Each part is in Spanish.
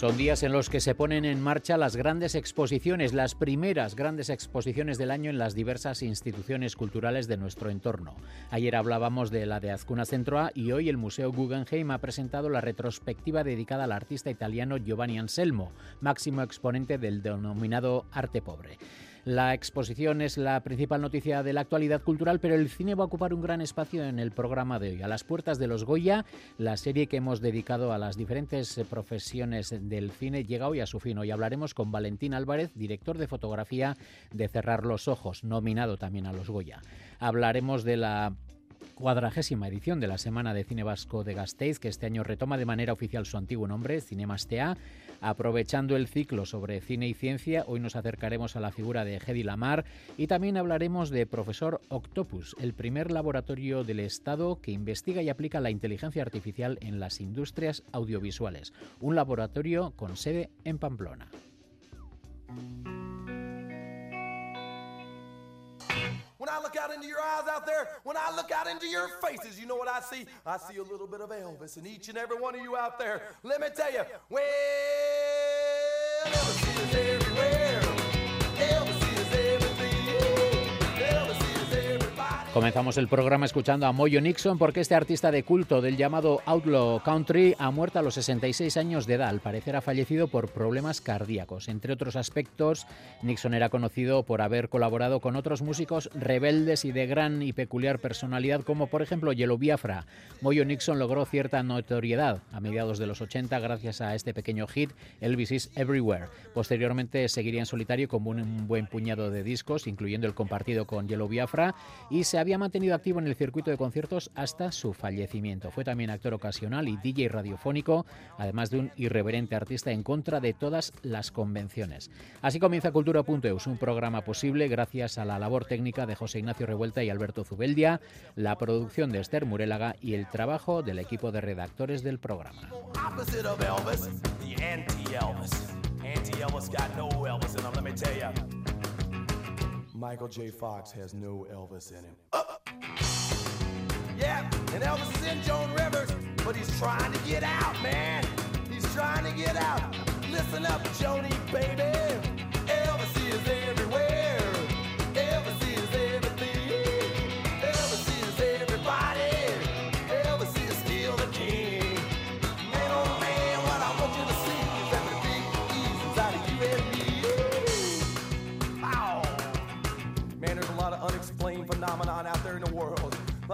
Son días en los que se ponen en marcha las grandes exposiciones, las primeras grandes exposiciones del año en las diversas instituciones culturales de nuestro entorno. Ayer hablábamos de la de Azcuna Centroa y hoy el Museo Guggenheim ha presentado la retrospectiva dedicada al artista italiano Giovanni Anselmo, máximo exponente del denominado arte pobre. La exposición es la principal noticia de la actualidad cultural, pero el cine va a ocupar un gran espacio en el programa de hoy. A las puertas de los Goya, la serie que hemos dedicado a las diferentes eh, profesiones del cine llega hoy a su fin. Hoy hablaremos con Valentín Álvarez, director de fotografía de Cerrar los Ojos, nominado también a los Goya. Hablaremos de la cuadragésima edición de la Semana de Cine Vasco de Gasteiz, que este año retoma de manera oficial su antiguo nombre, Cinemastea. Aprovechando el ciclo sobre cine y ciencia, hoy nos acercaremos a la figura de Hedy Lamar y también hablaremos de Profesor Octopus, el primer laboratorio del Estado que investiga y aplica la inteligencia artificial en las industrias audiovisuales. Un laboratorio con sede en Pamplona. When I look out into your eyes out there, when I look out into your faces, you know what I see? I see a little bit of Elvis in each and every one of you out there. Let me tell you, well, Elvis is everywhere. Comenzamos el programa escuchando a Moyo Nixon porque este artista de culto del llamado Outlaw Country ha muerto a los 66 años de edad. Al parecer ha fallecido por problemas cardíacos. Entre otros aspectos, Nixon era conocido por haber colaborado con otros músicos rebeldes y de gran y peculiar personalidad como por ejemplo Yellow Biafra. Moyo Nixon logró cierta notoriedad a mediados de los 80 gracias a este pequeño hit Elvis is Everywhere. Posteriormente seguiría en solitario con un buen puñado de discos, incluyendo el compartido con Yellow Biafra, y se había mantenido activo en el circuito de conciertos hasta su fallecimiento. Fue también actor ocasional y DJ radiofónico, además de un irreverente artista en contra de todas las convenciones. Así comienza Cultura.eus, un programa posible gracias a la labor técnica de José Ignacio Revuelta y Alberto Zubeldia, la producción de Esther Murélaga y el trabajo del equipo de redactores del programa. Michael J. Fox has no Elvis in him. Uh, yeah, and Elvis is in Joan Rivers, but he's trying to get out, man. He's trying to get out. Listen up, Joni, baby. Elvis is everywhere.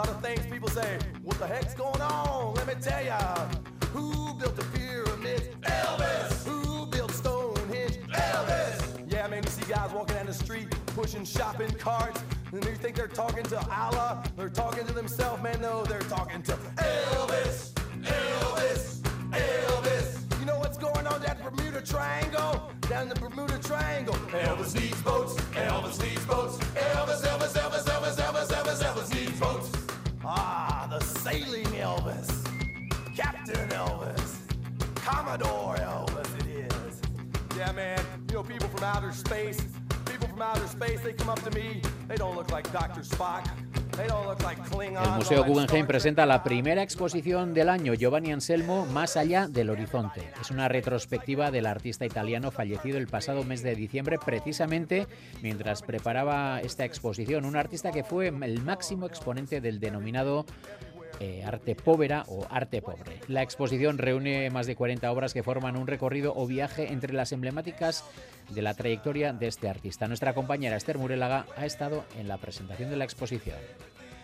Lot of things people say, what the heck's going on? Let me tell ya. Who built the pyramids? Elvis! Who built Stonehenge? Elvis! Yeah, man, you see guys walking down the street pushing shopping carts, and they think they're talking to Allah. They're talking to themselves, man. No, they're talking to Elvis! Elvis! Elvis! You know what's going on that Bermuda Triangle? Down the Bermuda Triangle. Elvis needs boats. Elvis needs boats. Elvis, Elvis, Elvis, Elvis, Elvis, Commodore Elvis, it is. Yeah, man. You know, people from outer space, people from outer space, they come up to me. They don't look like Dr. Spock. El Museo Guggenheim presenta la primera exposición del año, Giovanni Anselmo, Más allá del horizonte. Es una retrospectiva del artista italiano fallecido el pasado mes de diciembre, precisamente mientras preparaba esta exposición. Un artista que fue el máximo exponente del denominado eh, arte povera o arte pobre. La exposición reúne más de 40 obras que forman un recorrido o viaje entre las emblemáticas de la trayectoria de este artista. Nuestra compañera Esther Murelaga ha estado en la presentación de la exposición.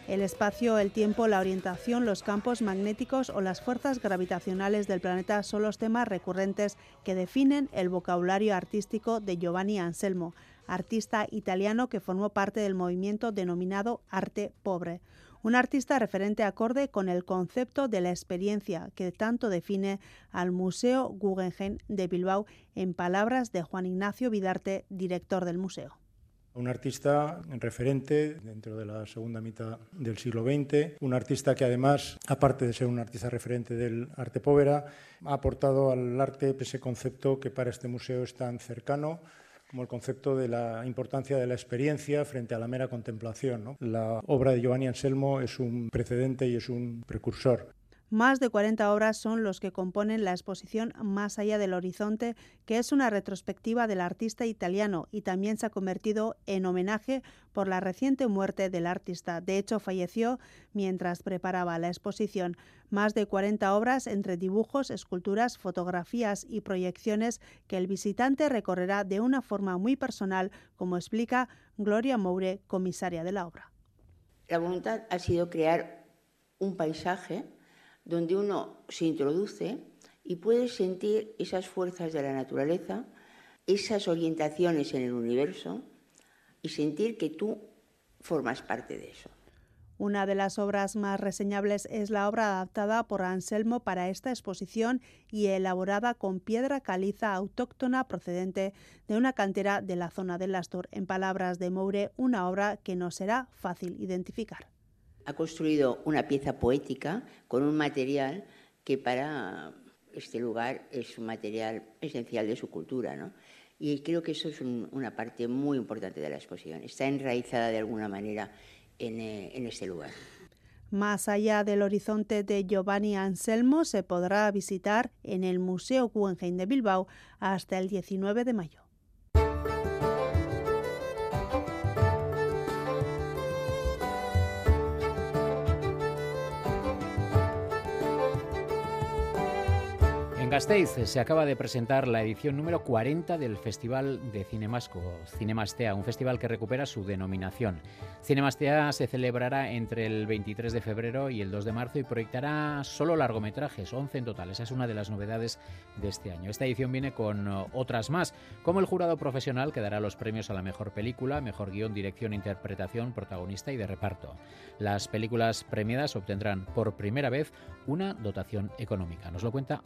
El espacio, el tiempo, la orientación, los campos magnéticos o las fuerzas gravitacionales del planeta son los temas recurrentes que definen el vocabulario artístico de Giovanni Anselmo, artista italiano que formó parte del movimiento denominado arte pobre un artista referente acorde con el concepto de la experiencia que tanto define al Museo Guggenheim de Bilbao en palabras de Juan Ignacio Vidarte, director del museo. un artista referente dentro de la segunda mitad del siglo XX, un artista que además, aparte de ser un artista referente del arte povera, ha aportado al arte ese concepto que para este museo es tan cercano, como el concepto de la importancia de la experiencia frente a la mera contemplación. La obra de Giovanni Anselmo es un precedente y es un precursor. Más de 40 obras son los que componen la exposición Más allá del horizonte, que es una retrospectiva del artista italiano y también se ha convertido en homenaje por la reciente muerte del artista. De hecho, falleció mientras preparaba la exposición. Más de 40 obras entre dibujos, esculturas, fotografías y proyecciones que el visitante recorrerá de una forma muy personal, como explica Gloria Moure, comisaria de la obra. La voluntad ha sido crear un paisaje donde uno se introduce y puede sentir esas fuerzas de la naturaleza, esas orientaciones en el universo y sentir que tú formas parte de eso. Una de las obras más reseñables es la obra adaptada por Anselmo para esta exposición y elaborada con piedra caliza autóctona procedente de una cantera de la zona del Astor. En palabras de Moure, una obra que no será fácil identificar ha construido una pieza poética con un material que para este lugar es un material esencial de su cultura, ¿no? Y creo que eso es una parte muy importante de la exposición. Está enraizada de alguna manera en, eh, en este lugar. Más allá del horizonte de Giovanni Anselmo se podrá visitar en el Museo Guggenheim de Bilbao hasta el 19 de mayo. Gasteiz se acaba de presentar la edición número 40 del Festival de Cinemasco, Cinemastea, un festival que recupera su denominación. Cinemastea se celebrará entre el 23 de febrero y el 2 de marzo y proyectará solo largometrajes, 11 en total. Esa es una de las novedades de este año. Esta edición viene con uh, otras más, como el jurado profesional que dará los premios a la mejor película, mejor guion, dirección, interpretación, protagonista y de reparto. Las películas premiadas obtendrán por primera vez una dotación económica. Nos lo cuenta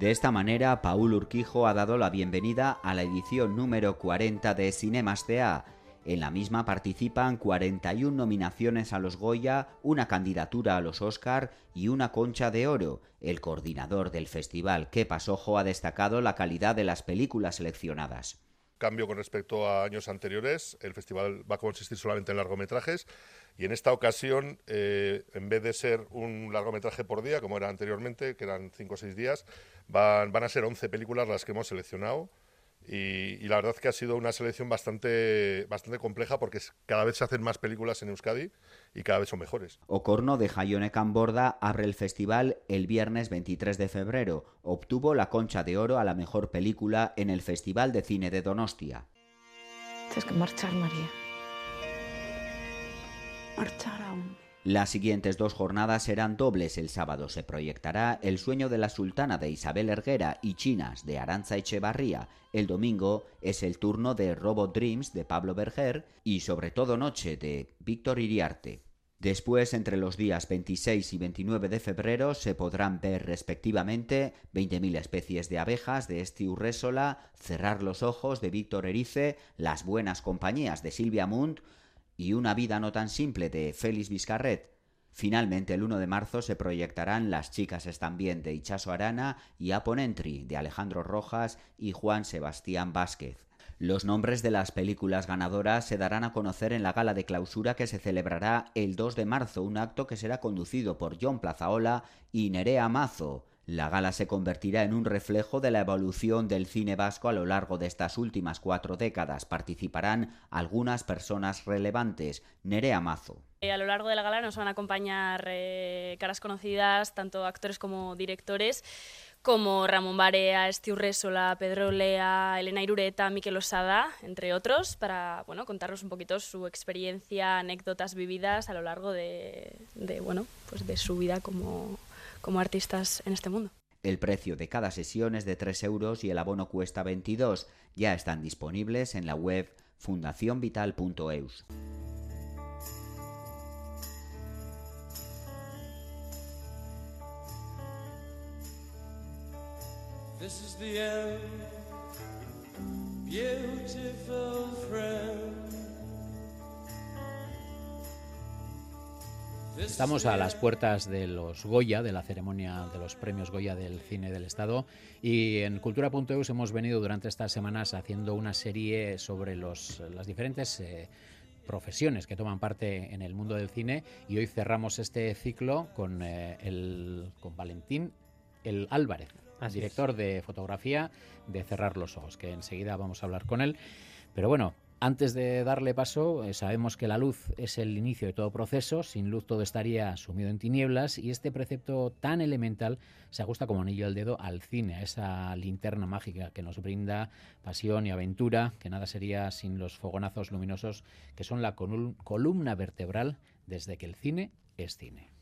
De esta manera, Paul Urquijo ha dado la bienvenida a la edición número 40 de Cinemastea. En la misma participan 41 nominaciones a los Goya, una candidatura a los Oscar y una concha de oro. El coordinador del festival, Kepa Sojo, ha destacado la calidad de las películas seleccionadas cambio con respecto a años anteriores. El festival va a consistir solamente en largometrajes y en esta ocasión, eh, en vez de ser un largometraje por día, como era anteriormente, que eran 5 o 6 días, van, van a ser 11 películas las que hemos seleccionado. Y, y, la verdad que ha sido una selección bastante, bastante compleja porque cada vez se hacen más películas en Euskadi y cada vez son mejores. Ocorno de Jaione Camborda abre el festival el viernes 23 de febrero. Obtuvo la concha de oro a la mejor película en el Festival de Cine de Donostia. Tienes que marchar, María. Las siguientes dos jornadas serán dobles. El sábado se proyectará El sueño de la sultana de Isabel Erguera y Chinas de Aranza Echevarría. El domingo es el turno de Robot Dreams de Pablo Berger y sobre todo Noche de Víctor Iriarte. Después, entre los días 26 y 29 de febrero, se podrán ver respectivamente 20.000 especies de abejas de Esti Urrésola, Cerrar los ojos de Víctor Erice, Las buenas compañías de Silvia Munt, y Una vida no tan simple de Félix Vizcarret. Finalmente, el 1 de marzo se proyectarán Las chicas están bien de Ichaso Arana y Aponentry de Alejandro Rojas y Juan Sebastián Vázquez. Los nombres de las películas ganadoras se darán a conocer en la gala de clausura que se celebrará el 2 de marzo, un acto que será conducido por John Plazaola y Nerea Mazo. La gala se convertirá en un reflejo de la evolución del cine vasco a lo largo de estas últimas cuatro décadas. Participarán algunas personas relevantes. Nerea Mazo. Eh, a lo largo de la gala nos van a acompañar eh, caras conocidas, tanto actores como directores, como Ramón Barea, Estiu Resola, Pedro Lea, Elena Irureta, Miquel Osada, entre otros, para bueno, contarnos un poquito su experiencia, anécdotas vividas a lo largo de, bueno, pues de su vida como como artistas en este mundo. El precio de cada sesión es de 3 euros y el abono cuesta 22. Ya están disponibles en la web fundacionvital.eus. beautiful friend. Estamos a las puertas de los Goya, de la ceremonia de los premios Goya del cine del Estado, y en Cultura.eus hemos venido durante estas semanas haciendo una serie sobre los, las diferentes eh, profesiones que toman parte en el mundo del cine, y hoy cerramos este ciclo con, eh, el, con Valentín el Álvarez, director de fotografía de Cerrar los Ojos, que enseguida vamos a hablar con él. Pero bueno, antes de darle paso, eh, sabemos que la luz es el inicio de todo proceso, sin luz todo estaría sumido en tinieblas y este precepto tan elemental se ajusta como anillo al dedo al cine, a esa linterna mágica que nos brinda pasión y aventura, que nada sería sin los fogonazos luminosos que son la columna vertebral desde que el cine es cine.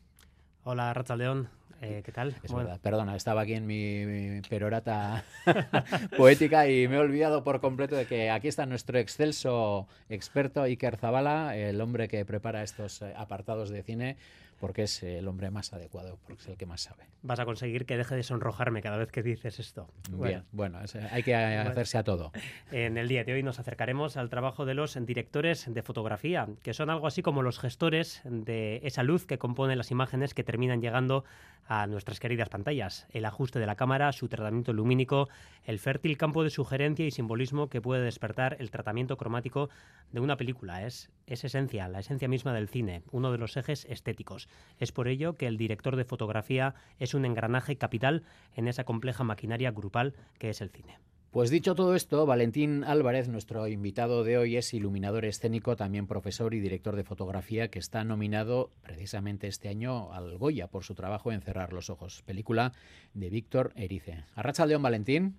Hola, Racha León. Eh, ¿Qué tal? Es verdad. Perdona, estaba aquí en mi, perorata poética y me he olvidado por completo de que aquí está nuestro excelso experto Iker Zabala, el hombre que prepara estos eh, apartados de cine porque es el hombre más adecuado, porque es el que más sabe. Vas a conseguir que deje de sonrojarme cada vez que dices esto. Bien, bueno, hay que hacerse a todo. En el día de hoy nos acercaremos al trabajo de los directores de fotografía, que son algo así como los gestores de esa luz que compone las imágenes que terminan llegando a nuestras queridas pantallas. El ajuste de la cámara, su tratamiento lumínico, el fértil campo de sugerencia y simbolismo que puede despertar el tratamiento cromático de una película. Es, es esencia, la esencia misma del cine, uno de los ejes estéticos. Es por ello que el director de fotografía es un engranaje capital en esa compleja maquinaria grupal que es el cine. Pues dicho todo esto, Valentín Álvarez, nuestro invitado de hoy, es iluminador escénico, también profesor y director de fotografía, que está nominado precisamente este año al Goya por su trabajo en Cerrar los Ojos, película de Víctor Erice. Arracha León, Valentín.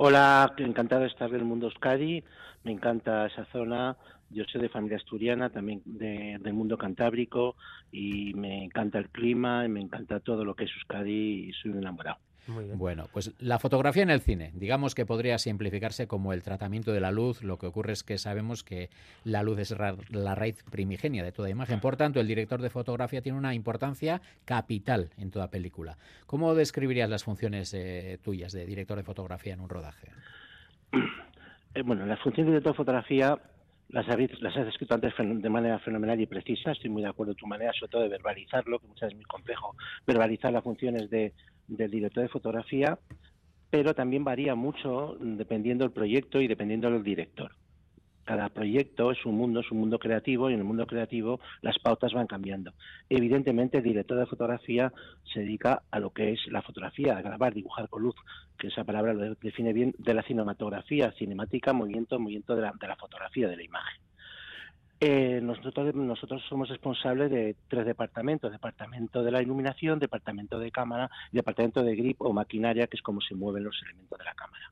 Hola, encantado de estar en el mundo Euskadi, me encanta esa zona, yo soy de familia asturiana, también del mundo cantábrico y me encanta el clima y me encanta todo lo que es Euskadi y soy un enamorado. Bueno, pues la fotografía en el cine, digamos que podría simplificarse como el tratamiento de la luz. Lo que ocurre es que sabemos que la luz es la raíz primigenia de toda imagen. Por tanto, el director de fotografía tiene una importancia capital en toda película. ¿Cómo describirías las funciones eh, tuyas de director de fotografía en un rodaje? Eh, bueno, las funciones de director de fotografía las, las has descrito antes de manera fenomenal y precisa, estoy muy de acuerdo tu manera, sobre todo de verbalizarlo, que muchas veces es muy complejo, verbalizar las funciones de, del director de fotografía, pero también varía mucho dependiendo del proyecto y dependiendo del director. Cada proyecto es un mundo, es un mundo creativo y en el mundo creativo las pautas van cambiando. Evidentemente el director de fotografía se dedica a lo que es la fotografía, a grabar, dibujar con luz, que esa palabra lo define bien, de la cinematografía, cinemática, movimiento, movimiento de la, de la fotografía, de la imagen. Eh, nosotros, nosotros somos responsables de tres departamentos, departamento de la iluminación, departamento de cámara y departamento de grip o maquinaria, que es como se mueven los elementos de la cámara.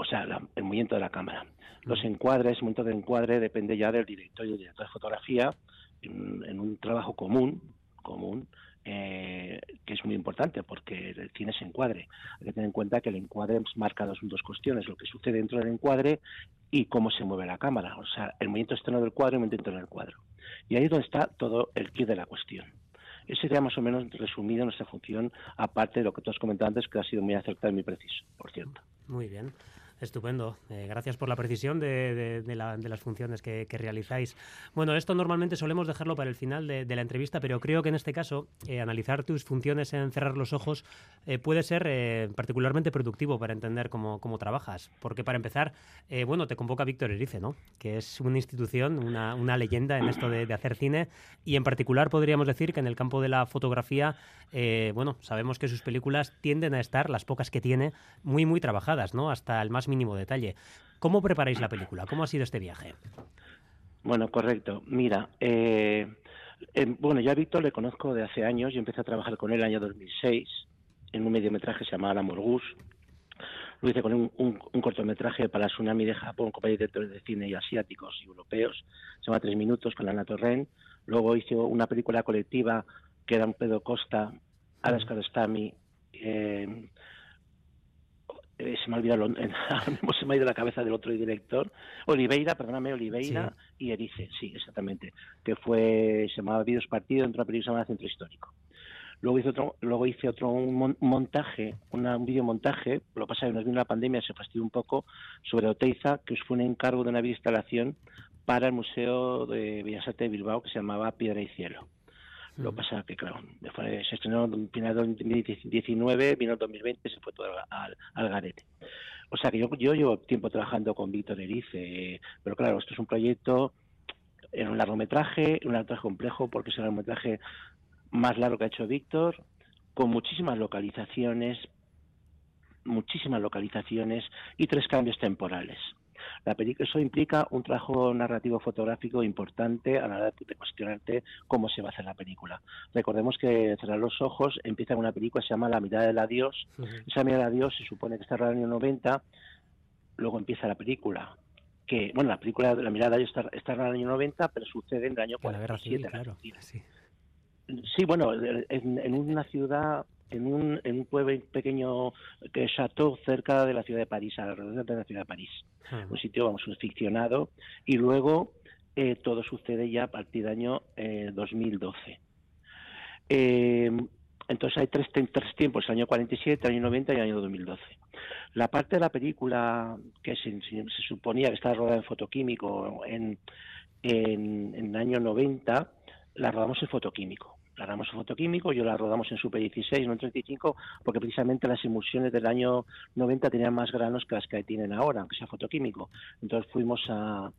O sea, el movimiento de la cámara. Los encuadres, el momento de encuadre depende ya del director y del director de fotografía en, un trabajo común, común eh, que es muy importante porque el cine se encuadre. Hay que tener en cuenta que el encuadre marca dos, dos cuestiones, lo que sucede dentro del encuadre y cómo se mueve la cámara, o sea, el movimiento externo del cuadro y el movimiento interno del cuadro. Y ahí es donde está todo el kit de la cuestión. Ese sería más o menos resumido nuestra función, aparte de lo que tú has comentado antes, que ha sido muy acertado y muy preciso, por cierto. Muy bien. Estupendo. Eh, gracias por la precisión de, las funciones que, realizáis. Bueno, esto normalmente solemos dejarlo para el final de, la entrevista, pero creo que en este caso eh, analizar tus funciones en cerrar los ojos eh, puede ser particularmente productivo para entender cómo, trabajas. Porque para empezar, bueno, te convoca Víctor Erice, ¿no? Que es una institución, una, una leyenda en esto de, hacer cine y en particular podríamos decir que en el campo de la fotografía, bueno, sabemos que sus películas tienden a estar, las pocas que tiene, muy, muy trabajadas, ¿no? Hasta el más mínimo detalle. ¿Cómo preparáis la película? ¿Cómo ha sido este viaje? Bueno, correcto. Mira, eh, eh, bueno, yo a Víctor le conozco de hace años. Yo empecé a trabajar con él en el año 2006 en un mediometraje que se llamaba La Morgus. Lo hice con un, cortometraje para Tsunami de Japón, con directores de cine y asiáticos y europeos. Se llama Tres Minutos con Ana Torren. Luego hice una película colectiva que era un Pedro Costa, Alas Karostami, eh, eh, se me ha olvidado, se me ha ido la cabeza del otro director, Oliveira, perdóname, Oliveira y Erice, sí, exactamente, que fue, se llamaba Vídeos Partido, dentro de una película llamada Centro Histórico. Luego hice otro, luego hice otro un montaje, una, un videomontaje, lo que pasa que nos vino la pandemia, se fastidió un poco, sobre Oteiza, que fue un encargo de una instalación para el Museo de Bellas Artes de Bilbao que se llamaba Piedra y Cielo. Lo que pasa que, claro, se estrenó en final de 2019, vino el 2020 y se fue todo al, al garete. O sea que yo, yo llevo tiempo trabajando con Víctor Erice, pero claro, esto es un proyecto en un largometraje, un largometraje complejo porque es el largometraje más largo que ha hecho Víctor, con muchísimas localizaciones, muchísimas localizaciones y tres cambios temporales. La película, eso implica un trabajo narrativo fotográfico importante a la hora de cuestionarte cómo se va a hacer la película. Recordemos que Cerrar los Ojos empieza con una película que se llama La mirada del adiós. Esa mirada del adiós se supone que está en el año 90, luego empieza la película. Que, bueno, la película La mirada del adiós está, en el año 90, pero sucede en el año 47. claro. sí. sí, bueno, en una ciudad en un, en un pueblo pequeño que es Chateau cerca de la ciudad de París, alrededor de la ciudad de París. Un sitio, vamos, ficcionado. Y luego eh, todo sucede ya a partir del año 2012. Eh, eh, entonces hay tres, tres tiempos, el año 47, el año 90 y el año 2012. La parte de la película que se, se suponía que estaba rodada en fotoquímico en, en, en el año 90, la rodamos en fotoquímico la rodamos en fotoquímico, yo la rodamos en Super 16, no en 35, porque precisamente las emulsiones del año 90 tenían más granos que las que tienen ahora, aunque sea fotoquímico. Entonces fuimos a,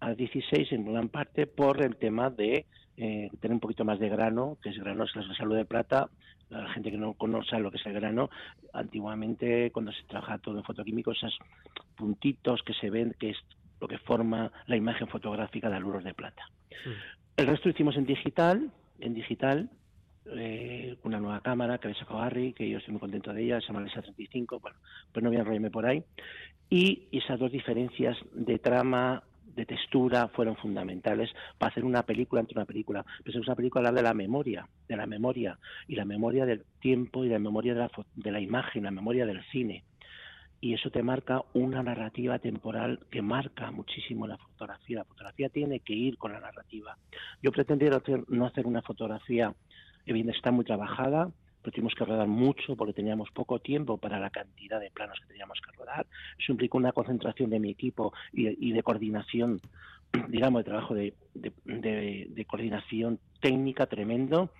a 16 en gran parte por el tema de eh, tener un poquito más de grano, que es grano es la salud de plata. La gente que no conoce lo que es el grano, antiguamente cuando se trabaja todo en fotoquímico, esos puntitos que se ven, que es lo que forma la imagen fotográfica de aluros de plata. El resto lo hicimos en digital, en digital, eh, una nueva cámara que le sacó Harry, que yo estoy muy contento de ella, se llama Lesa 35, bueno, pues no voy a enrollarme por ahí. Y esas dos diferencias de trama, de textura, fueron fundamentales para hacer una película entre una película. Pues es una película hablar de la memoria, de la memoria, y la memoria del tiempo y la memoria de la, de la imagen, la memoria del cine y eso te marca una narrativa temporal que marca muchísimo la fotografía. La fotografía tiene que ir con la narrativa. Yo pretendía no hacer una fotografía, evidentemente está muy trabajada, pero tuvimos que rodar mucho porque teníamos poco tiempo para la cantidad de planos que teníamos que rodar. Eso implicó una concentración de mi equipo y, de coordinación, digamos, de trabajo de, coordinación técnica tremendo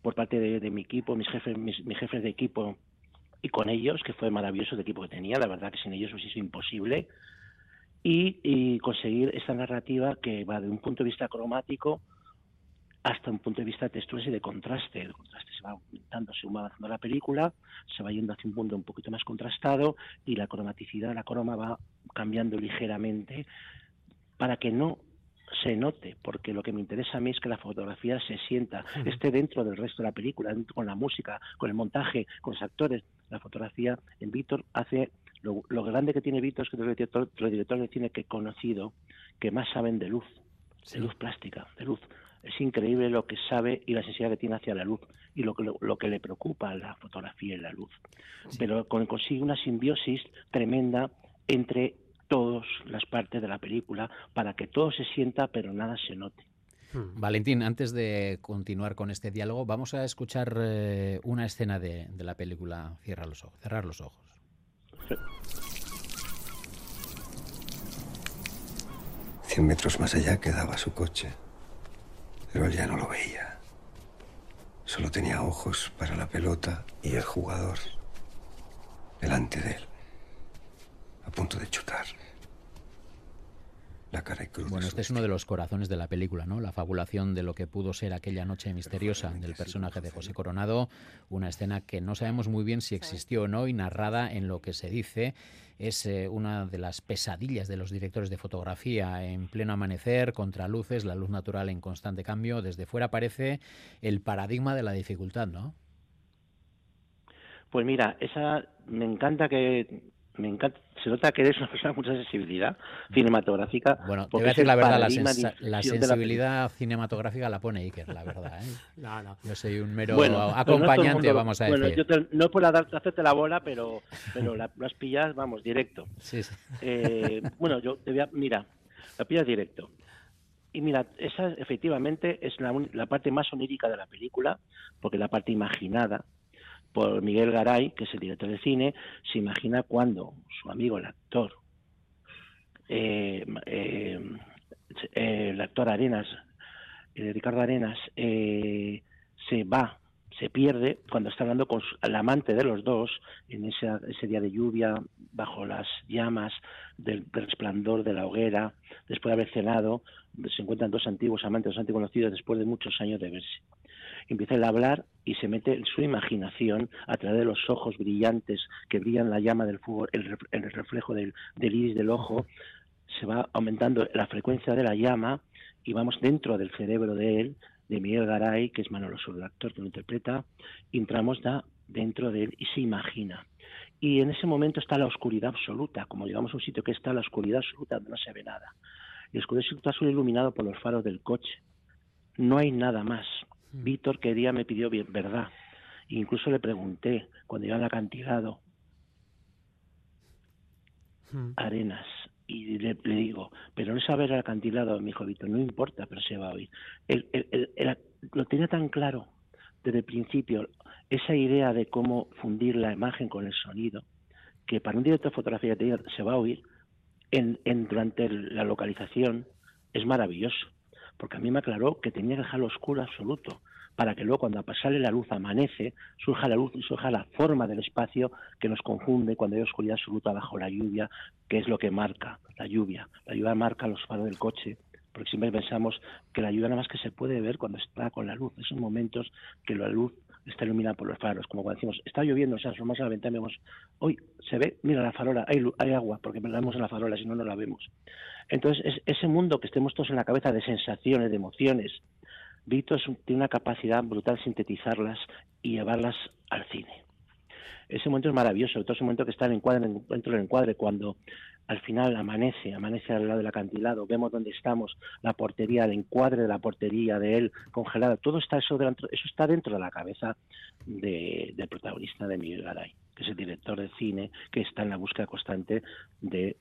por parte de, mi equipo, mis jefes, mis jefes de equipo y con ellos, que fue maravilloso el equipo que tenía, la verdad que sin ellos hubiese sido imposible, y, conseguir esta narrativa que va de un punto de vista cromático hasta un punto de vista de texturas y de contraste. El contraste se va aumentando según va avanzando la película, se va yendo hacia un punto un poquito más contrastado y la cromaticidad, la croma va cambiando ligeramente para que no se note, porque lo que me interesa a mí es que la fotografía se sienta, esté dentro del resto de la película, con la música, con el montaje, con los actores. La fotografía en Víctor hace lo, grande que tiene Víctor es que los directores, de cine que he conocido que más saben de luz, de luz plástica, de luz. Es increíble lo que sabe y la sensibilidad que tiene hacia la luz y lo que, lo, que le preocupa a la fotografía y la luz. Pero consigue una simbiosis tremenda entre todas las partes de la película para que todo se sienta pero nada se note. Hmm. Valentín, antes de continuar con este diálogo, vamos a escuchar eh, una escena de, la película Cierra los ojos, Cerrar los ojos. Cien metros más allá quedaba su coche, pero él ya no lo veía. Solo tenía ojos para la pelota y el jugador delante de él a punto de chutar. La cara y cruz bueno, este es uno de los corazones de la película, ¿no? La fabulación de lo que pudo ser aquella noche misteriosa del personaje de José Coronado, una escena que no sabemos muy bien si existió o no y narrada en lo que se dice es eh, una de las pesadillas de los directores de fotografía en pleno amanecer, contra luces, la luz natural en constante cambio. Desde fuera parece el paradigma de la dificultad, ¿no? Pues mira, esa me encanta que me encanta, se nota que eres una persona con mucha sensibilidad cinematográfica. Bueno, te voy a decir la verdad, la, sensibilidad cinematográfica la pone Iker, la verdad. ¿eh? No, no. Yo soy un mero acompañante, vamos a decir. Bueno, yo te, no puedo darte, hacerte la bola, pero, pero la, las pillas, vamos, directo. Sí, sí. Eh, bueno, yo te voy a, mira, la pillas directo. Y mira, esa efectivamente es la, la parte más onírica de la película, porque la parte imaginada por Miguel Garay, que es el director de cine, se imagina cuando su amigo, el actor, eh, eh, eh, el actor Arenas, Ricardo Arenas, se va, se pierde cuando está hablando con el amante de los dos en ese, ese día de lluvia, bajo las llamas del, resplandor de la hoguera, después de haber cenado, se encuentran dos antiguos amantes, dos antiguos conocidos después de muchos años de verse empieza a hablar y se mete su imaginación a través de los ojos brillantes que brillan la llama del fuego, el, el reflejo del, iris del ojo, se va aumentando la frecuencia de la llama y vamos dentro del cerebro de él, de Miguel Garay, que es Manolo Sur, el actor que lo interpreta, entramos da dentro de él y se imagina. Y en ese momento está la oscuridad absoluta, como llegamos a un sitio que está la oscuridad absoluta, no se ve nada. Y la oscuridad absoluta solo iluminado por los faros del coche. No hay nada más. Víctor que día me pidió bien, verdad. incluso le pregunté cuando iba al acantilado, Arenas, y le, digo, pero no saber el acantilado, mi hijo Víctor, no importa, pero se va a oír. Él, lo tenía tan claro desde el principio, esa idea de cómo fundir la imagen con el sonido, que para un director de fotografía se va a oír en, en, durante la localización, es maravilloso porque a mí me aclaró que tenía que dejarlo oscuro absoluto, para que luego cuando sale la luz amanece, surja la luz y surja la forma del espacio que nos confunde cuando hay oscuridad absoluta bajo la lluvia, que es lo que marca la lluvia. La lluvia marca los faros del coche, porque siempre pensamos que la lluvia nada más que se puede ver cuando está con la luz, esos momentos que la luz está iluminada por los faros, como cuando decimos, está lloviendo, o sea, asomamos a la ventana y vemos, hoy se ve, mira la farola, hay, hay agua, porque la vemos en la farola, si no, no la vemos. Entonces, es, ese mundo que estemos todos en la cabeza de sensaciones, de emociones, Víctor tiene una capacidad brutal sintetizarlas y llevarlas al cine. Ese momento es maravilloso, todo ese momento que está en el encuadre, dentro del encuadre, cuando al final amanece, amanece al lado del acantilado, vemos dónde estamos, la portería, el encuadre de la portería de él congelada, todo está eso dentro, eso está dentro de la cabeza del protagonista de Miguel Garay, que es el director de cine que está en la búsqueda constante de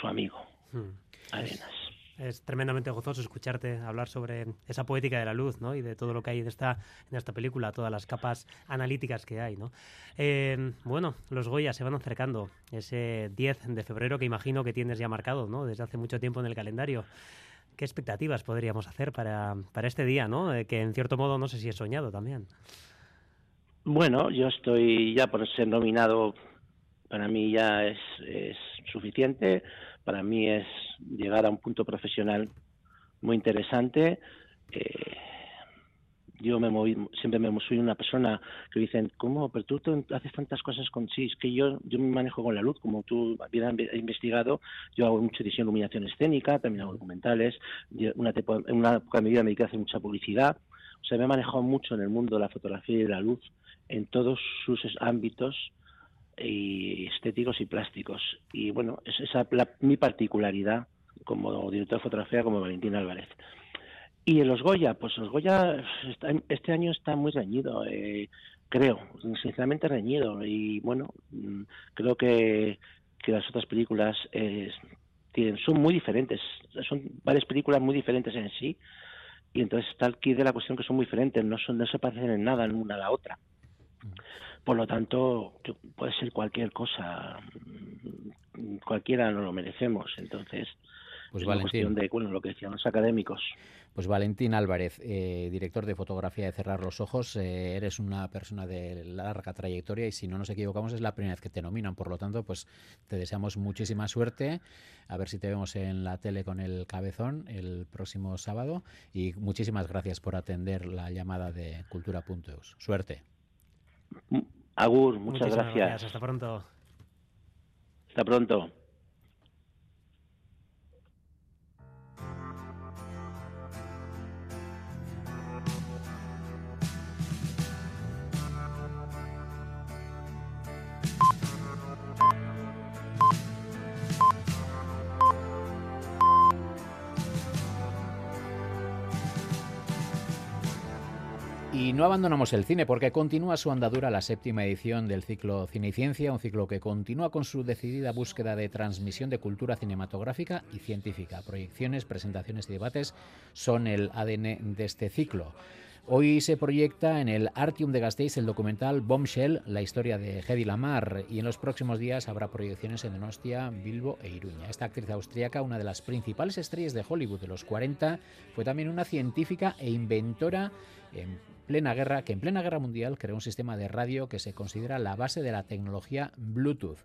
su amigo. Hmm. Arenas. Es tremendamente gozoso escucharte hablar sobre esa poética de la luz ¿no? y de todo lo que hay en esta, en esta película, todas las capas analíticas que hay. ¿no? Eh, bueno, los Goya se van acercando, ese 10 de febrero que imagino que tienes ya marcado ¿no? desde hace mucho tiempo en el calendario. ¿Qué expectativas podríamos hacer para, para este día, ¿no? Eh, que en cierto modo no sé si he soñado también? Bueno, yo estoy ya por ser nominado, para mí ya es, es suficiente para mí es llegar a un punto profesional muy interesante. Eh, yo me moví, siempre me soy una persona que dicen, ¿cómo? Pero tú, haces tantas cosas con sí, es que yo, yo me manejo con la luz, como tú habías investigado, yo hago mucho edición iluminación escénica, también hago documentales, una, en una época de mi vida me dediqué a hacer mucha publicidad, o sea, me he manejado mucho en el mundo de la fotografía y de la luz, en todos sus ámbitos, y estéticos y plásticos. Y bueno, es esa mi particularidad como director de fotografía como Valentín Álvarez. Y en los Goya, pues los Goya este año está muy reñido, eh, creo, sinceramente reñido. Y bueno, mm, creo que, que las otras películas eh, tienen, son muy diferentes, son varias películas muy diferentes en sí. Y entonces está aquí de la cuestión que son muy diferentes, no, son, no se parecen en nada en una a la otra. Por lo tanto, puede ser cualquier cosa, cualquiera no lo merecemos. Entonces, pues es una cuestión de bueno, lo que decían los académicos. Pues Valentín Álvarez, eh, director de fotografía de Cerrar los Ojos, eh, eres una persona de larga trayectoria y si no nos equivocamos es la primera vez que te nominan, por lo tanto pues te deseamos muchísima suerte, a ver si te vemos en la tele con el cabezón el próximo sábado y muchísimas gracias por atender la llamada de Cultura.eus. Suerte. Agur, muchas gracias. Hasta pronto. Hasta pronto. Y no abandonamos el cine porque continúa su andadura la séptima edición del ciclo Cine y Ciencia, un ciclo que continúa con su decidida búsqueda de transmisión de cultura cinematográfica y científica. Proyecciones, presentaciones y debates son el ADN de este ciclo. Hoy se proyecta en el Artium de Gasteiz el documental Bombshell, la historia de Hedy Lamar, y en los próximos días habrá proyecciones en Donostia, Bilbo e Iruña. Esta actriz austríaca, una de las principales estrellas de Hollywood de los 40, fue también una científica e inventora en plena guerra, que en plena guerra mundial creó un sistema de radio que se considera la base de la tecnología Bluetooth.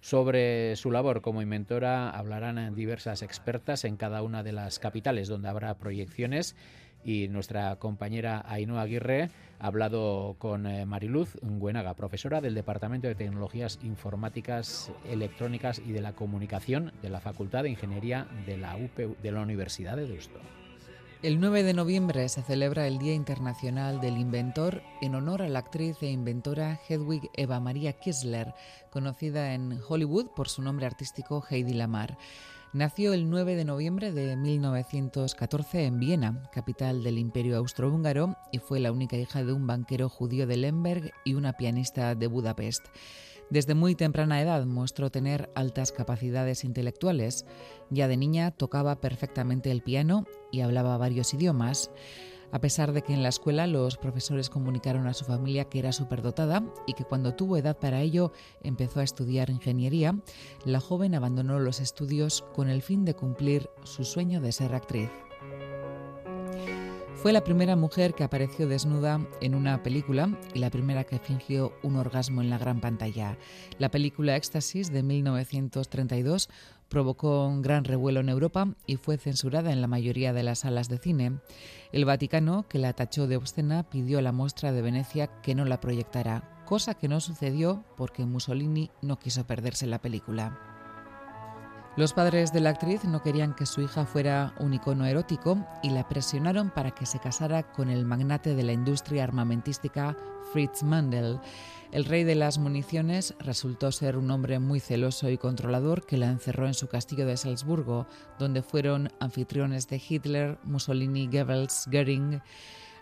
Sobre su labor como inventora hablarán diversas expertas en cada una de las capitales donde habrá proyecciones y nuestra compañera Ainhoa Aguirre ha hablado con eh, Mariluz Nguenaga, profesora del Departamento de Tecnologías Informáticas, Electrónicas y de la Comunicación de la Facultad de Ingeniería de la, de la Universidad de Deusto. El 9 de noviembre se celebra el Día Internacional del Inventor en honor a la actriz e inventora Hedwig Eva Maria Kissler, conocida en Hollywood por su nombre artístico Heidi Lamar. Nació el 9 de noviembre de 1914 en Viena, capital del Imperio Austrohúngaro, y fue la única hija de un banquero judío de Lemberg y una pianista de Budapest. Desde muy temprana edad mostró tener altas capacidades intelectuales. Ya de niña tocaba perfectamente el piano y hablaba varios idiomas a pesar de que en la escuela los profesores comunicaron a su familia que era superdotada y que cuando tuvo edad para ello empezó a estudiar ingeniería, la joven abandonó los estudios con el fin de cumplir su sueño de ser actriz. Fue la primera mujer que apareció desnuda en una película y la primera que fingió un orgasmo en la gran pantalla. La película Éxtasis de 1932 provocó un gran revuelo en Europa y fue censurada en la mayoría de las salas de cine. El Vaticano, que la tachó de obscena, pidió a la muestra de Venecia que no la proyectara, cosa que no sucedió porque Mussolini no quiso perderse la película. Los padres de la actriz no querían que su hija fuera un icono erótico y la presionaron para que se casara con el magnate de la industria armamentística Fritz Mandel. El rey de las municiones resultó ser un hombre muy celoso y controlador que la encerró en su castillo de Salzburgo, donde fueron anfitriones de Hitler, Mussolini, Goebbels, Goering.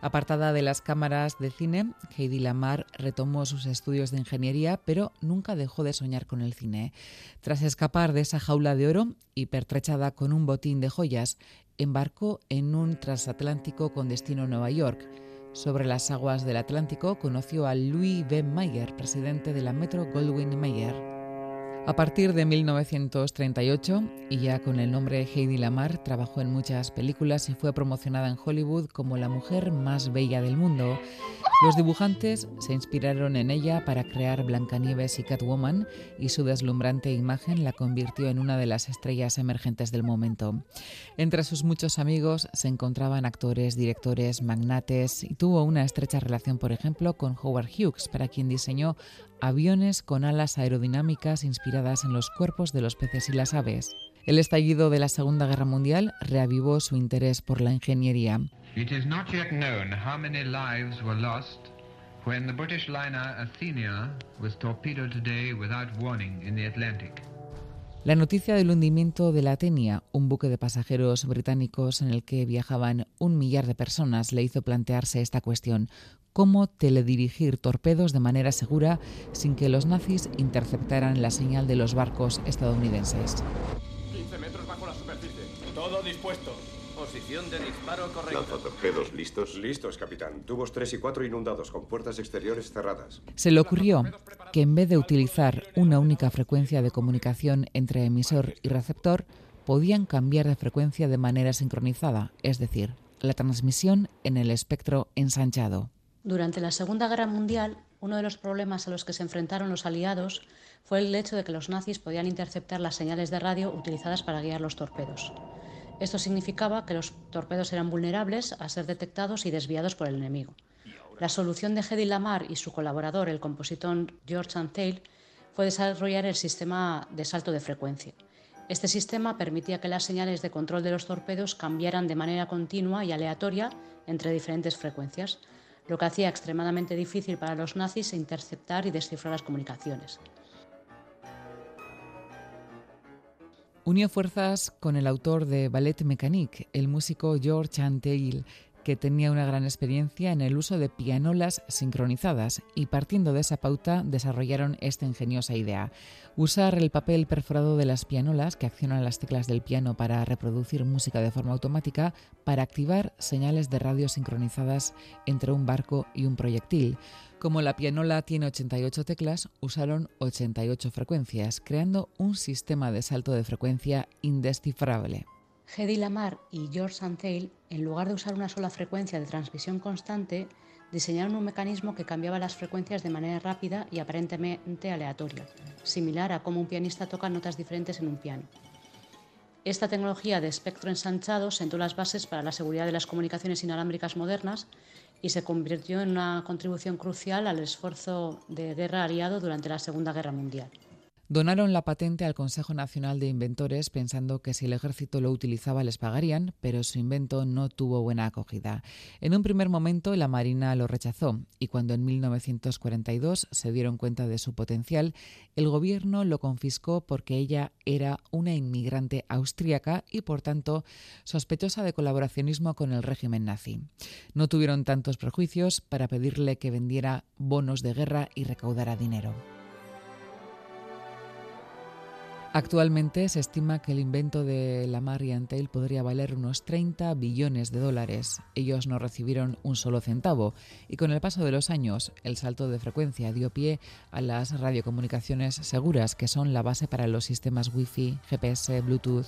Apartada de las cámaras de cine, Heidi Lamar retomó sus estudios de ingeniería, pero nunca dejó de soñar con el cine. Tras escapar de esa jaula de oro y pertrechada con un botín de joyas, embarcó en un transatlántico con destino a Nueva York. Sobre las aguas del Atlántico conoció a Louis B. Mayer, presidente de la Metro Goldwyn Mayer. A partir de 1938, y ya con el nombre Heidi Lamar, trabajó en muchas películas y fue promocionada en Hollywood como la mujer más bella del mundo. Los dibujantes se inspiraron en ella para crear Blancanieves y Catwoman y su deslumbrante imagen la convirtió en una de las estrellas emergentes del momento. Entre sus muchos amigos se encontraban actores, directores, magnates y tuvo una estrecha relación, por ejemplo, con Howard Hughes, para quien diseñó aviones con alas aerodinámicas inspiradas en los cuerpos de los peces y las aves. El estallido de la Segunda Guerra Mundial reavivó su interés por la ingeniería. It is not yet known how many lives were lost when the British liner Athenia was torpedoed today without warning in the Atlantic. La noticia del hundimiento de la Athenia, un buque de pasajeros británicos en el que viajaban un millar de personas, le hizo plantearse esta cuestión. ¿Cómo teledirigir torpedos de manera segura sin que los nazis interceptaran la señal de los barcos estadounidenses? 15 metros bajo la superficie. Todo dispuesto. Posición de disparo correcta. ¿Lanzatorpedos listos? Listos, capitán. Tubos 3 y 4 inundados, con puertas exteriores cerradas. Se le ocurrió que en vez de utilizar una única frecuencia de comunicación entre emisor y receptor, podían cambiar de frecuencia de manera sincronizada, es decir, la transmisión en el espectro ensanchado. Durante la Segunda Guerra Mundial, uno de los problemas a los que se enfrentaron los aliados fue el hecho de que los nazis podían interceptar las señales de radio utilizadas para guiar los torpedos. Esto significaba que los torpedos eran vulnerables a ser detectados y desviados por el enemigo. La solución de Hedy Lamar y su colaborador, el compositor George Antheil, fue desarrollar el sistema de salto de frecuencia. Este sistema permitía que las señales de control de los torpedos cambiaran de manera continua y aleatoria entre diferentes frecuencias, lo que hacía extremadamente difícil para los nazis interceptar y descifrar las comunicaciones. Unió fuerzas con el autor de Ballet Mécanique, el músico George Antheil, que tenía una gran experiencia en el uso de pianolas sincronizadas y partiendo de esa pauta desarrollaron esta ingeniosa idea. Usar el papel perforado de las pianolas que accionan las teclas del piano para reproducir música de forma automática para activar señales de radio sincronizadas entre un barco y un proyectil. Como la pianola tiene 88 teclas, usaron 88 frecuencias, creando un sistema de salto de frecuencia indescifrable. Hedy Lamar y George Santel, en lugar de usar una sola frecuencia de transmisión constante, diseñaron un mecanismo que cambiaba las frecuencias de manera rápida y aparentemente aleatoria, similar a cómo un pianista toca notas diferentes en un piano. Esta tecnología de espectro ensanchado sentó las bases para la seguridad de las comunicaciones inalámbricas modernas y se convirtió en una contribución crucial al esfuerzo de guerra aliado durante la Segunda Guerra Mundial. Donaron la patente al Consejo Nacional de Inventores pensando que si el ejército lo utilizaba les pagarían, pero su invento no tuvo buena acogida. En un primer momento la Marina lo rechazó y cuando en 1942 se dieron cuenta de su potencial, el gobierno lo confiscó porque ella era una inmigrante austríaca y por tanto sospechosa de colaboracionismo con el régimen nazi. No tuvieron tantos prejuicios para pedirle que vendiera bonos de guerra y recaudara dinero. Actualmente se estima que el invento de Lamar y Antel podría valer unos 30 billones de dólares. Ellos no recibieron un solo centavo y con el paso de los años el salto de frecuencia dio pie a las radiocomunicaciones seguras que son la base para los sistemas Wi-Fi, GPS, Bluetooth.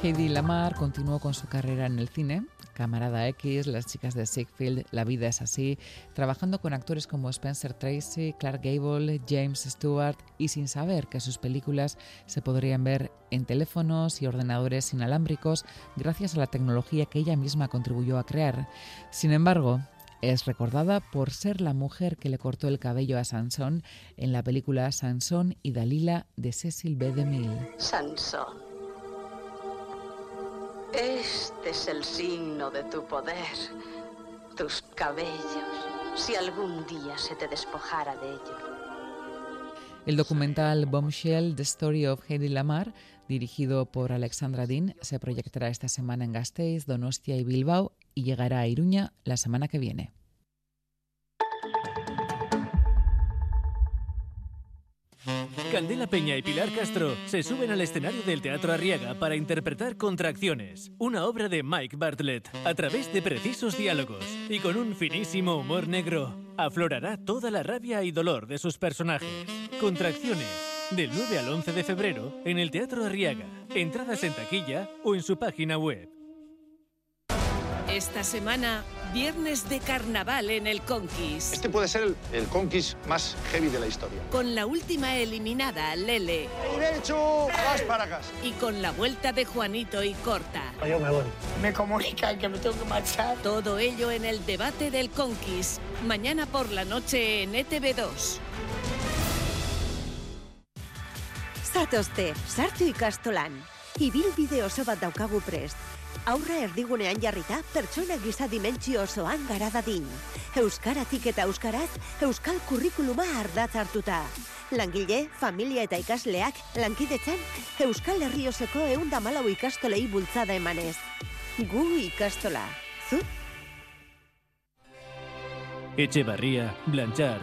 Heidi Lamar continuó con su carrera en el cine, Camarada X, Las chicas de Siegfried, La vida es así, trabajando con actores como Spencer Tracy, Clark Gable, James Stewart y sin saber que sus películas se podrían ver en teléfonos y ordenadores inalámbricos gracias a la tecnología que ella misma contribuyó a crear. Sin embargo, es recordada por ser la mujer que le cortó el cabello a Sansón en la película Sansón y Dalila de Cecil B. DeMille. Sansón. Este es el signo de tu poder. Tus cabellos, si algún día se te despojara de ellos. El documental Bombshell, The Story of Hedy Lamar, dirigido por Alexandra Dean, se proyectará esta semana en Gasteiz, Donostia y Bilbao y llegará a Iruña la semana que viene. Candela Peña y Pilar Castro se suben al escenario del Teatro Arriaga para interpretar Contracciones, una obra de Mike Bartlett, a través de precisos diálogos y con un finísimo humor negro. Aflorará toda la rabia y dolor de sus personajes. Contracciones, del 9 al 11 de febrero en el Teatro Arriaga. Entradas en taquilla o en su página web. Esta semana, viernes de carnaval en el Conquis. Este puede ser el, el Conquist más heavy de la historia. Con la última eliminada, Lele. ¡Y derecho! ¡Vas para casa! Y con la vuelta de Juanito y Corta. Yo me voy. Me comunican que me tengo que marchar. Todo ello en el debate del Conquis. Mañana por la noche en E ETV2. Zatozte, sartu ikastolan. Ibilbide oso bat daukagu prest. Aurra erdigunean jarrita, pertsona giza dimentsio osoan gara dadin. Euskaratik eta euskaraz, euskal kurrikuluma ardatz hartuta. Langile, familia eta ikasleak, lankidetzan, euskal herri osoko eunda malau ikastolei bultzada emanez. Gu ikastola. Zu? Echevarría, Blanchard,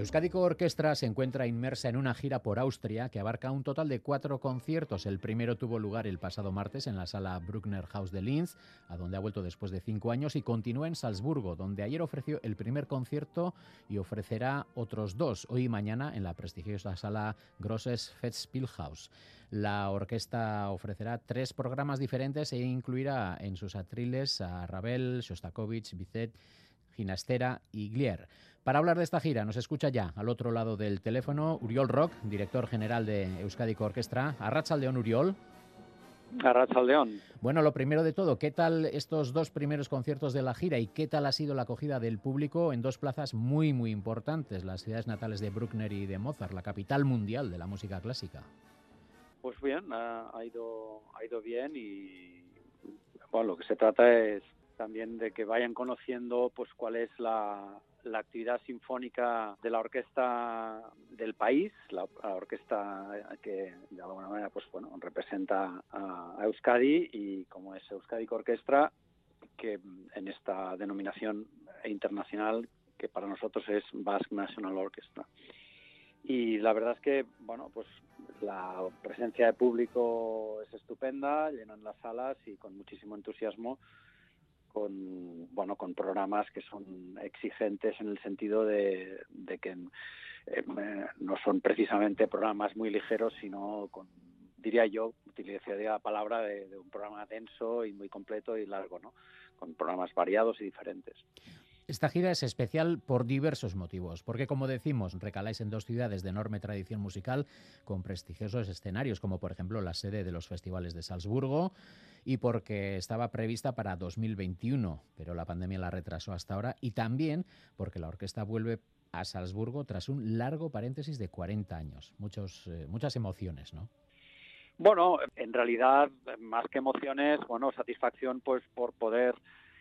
Euskadico Orquestra se encuentra inmersa en una gira por Austria que abarca un total de cuatro conciertos. El primero tuvo lugar el pasado martes en la sala Bruckner House de Linz, a donde ha vuelto después de cinco años, y continúa en Salzburgo, donde ayer ofreció el primer concierto y ofrecerá otros dos, hoy y mañana, en la prestigiosa sala Grosses Festspielhaus. La orquesta ofrecerá tres programas diferentes e incluirá en sus atriles a Ravel, Shostakovich, Bizet, Ginastera y Glier. Para hablar de esta gira nos escucha ya al otro lado del teléfono Uriol Rock, director general de Euskadi Orquestra. Arrachaldeón Uriol. Arrachaldeón. Bueno, lo primero de todo, ¿qué tal estos dos primeros conciertos de la gira y qué tal ha sido la acogida del público en dos plazas muy, muy importantes, las ciudades natales de Bruckner y de Mozart, la capital mundial de la música clásica? Pues bien, ha, ido, ha ido bien y bueno, lo que se trata es también de que vayan conociendo pues cuál es la, la actividad sinfónica de la orquesta del país, la, orquesta que de alguna manera pues bueno representa a, Euskadi y como es Euskadi Orquestra que en esta denominación internacional que para nosotros es Basque National Orchestra. Y la verdad es que, bueno, pues la presencia de público es estupenda, llenan las salas y con muchísimo entusiasmo con bueno con programas que son exigentes en el sentido de, que eh, no son precisamente programas muy ligeros sino con diría yo utilizaría la palabra de, de, un programa denso y muy completo y largo no con programas variados y diferentes esta gira es especial por diversos motivos, porque como decimos, recaláis en dos ciudades de enorme tradición musical con prestigiosos escenarios, como por ejemplo la sede de los festivales de Salzburgo, y porque estaba prevista para 2021, pero la pandemia la retrasó hasta ahora, y también porque la orquesta vuelve a Salzburgo tras un largo paréntesis de 40 años. Muchos, eh, muchas emociones, ¿no? Bueno, en realidad, más que emociones, bueno, satisfacción pues por poder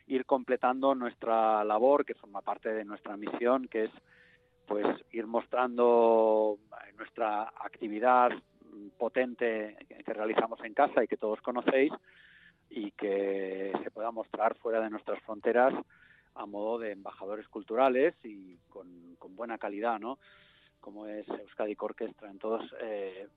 ir completando nuestra labor, que forma parte de nuestra misión, que es pues ir mostrando nuestra actividad potente que realizamos en casa y que todos conocéis y que se pueda mostrar fuera de nuestras fronteras a modo de embajadores culturales y con, buena calidad, ¿no? Como es Euskadi Orquestra. Entonces, eh,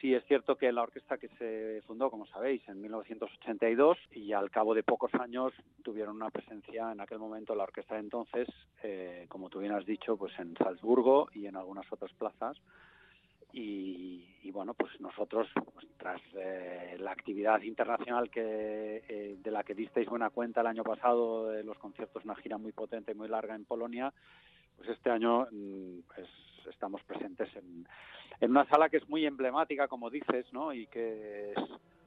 sí es cierto que la orquesta que se fundó, como sabéis, en 1982 y al cabo de pocos años tuvieron una presencia en aquel momento la orquesta de entonces, eh, como tú bien has dicho, pues en Salzburgo y en algunas otras plazas. Y, bueno, pues nosotros, pues, tras eh, la actividad internacional que de la que disteis buena cuenta el año pasado, de los conciertos, una gira muy potente y muy larga en Polonia, pues este año mm, pues, estamos presentes en, una sala que es muy emblemática, como dices, ¿no? Y que es,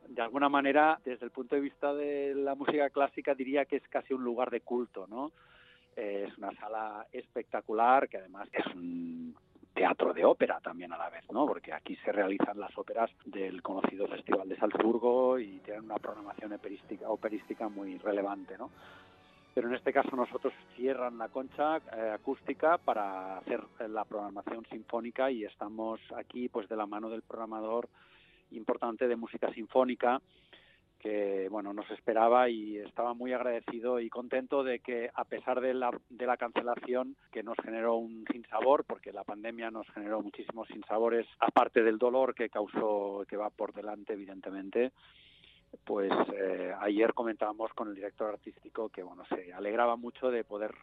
de alguna manera, desde el punto de vista de la música clásica, diría que es casi un lugar de culto, ¿no? Eh, es una sala espectacular, que además es un teatro de ópera también a la vez, ¿no? Porque aquí se realizan las óperas del conocido Festival de Salzburgo y tienen una programación operística, operística muy relevante, ¿no? Pero en este caso nosotros cierran la concha eh, acústica para hacer la programación sinfónica y estamos aquí pues de la mano del programador importante de música sinfónica que bueno nos esperaba y estaba muy agradecido y contento de que a pesar de la, de la cancelación que nos generó un sinsabor porque la pandemia nos generó muchísimos sinsabores aparte del dolor que causó que va por delante evidentemente pues eh, ayer comentábamos con el director artístico que bueno se alegraba mucho de poder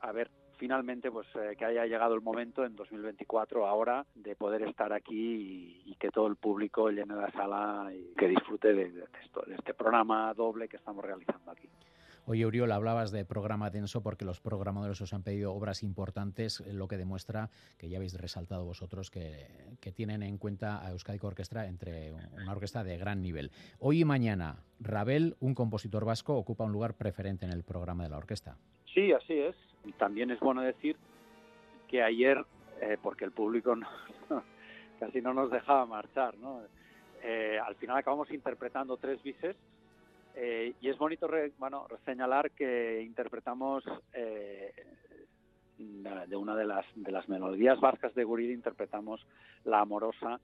haber finalmente pues eh, que haya llegado el momento en 2024 ahora de poder estar aquí y, que todo el público llene la sala y que disfrute de, esto, de este programa doble que estamos realizando aquí. Oye, Uriol, hablabas de programa denso porque los programadores os han pedido obras importantes, lo que demuestra que ya habéis resaltado vosotros que, tienen en cuenta a Euskadi Orquestra entre una orquesta de gran nivel. Hoy y mañana, Rabel, un compositor vasco, ocupa un lugar preferente en el programa de la orquesta. Sí, así es. También es bueno decir que ayer, eh, porque el público casi no nos dejaba marchar, ¿no? Eh, al final acabamos interpretando tres bises eh, y es bonito bueno, señalar que interpretamos eh, de una de las, de las melodías vascas de Guridi, interpretamos La Amorosa,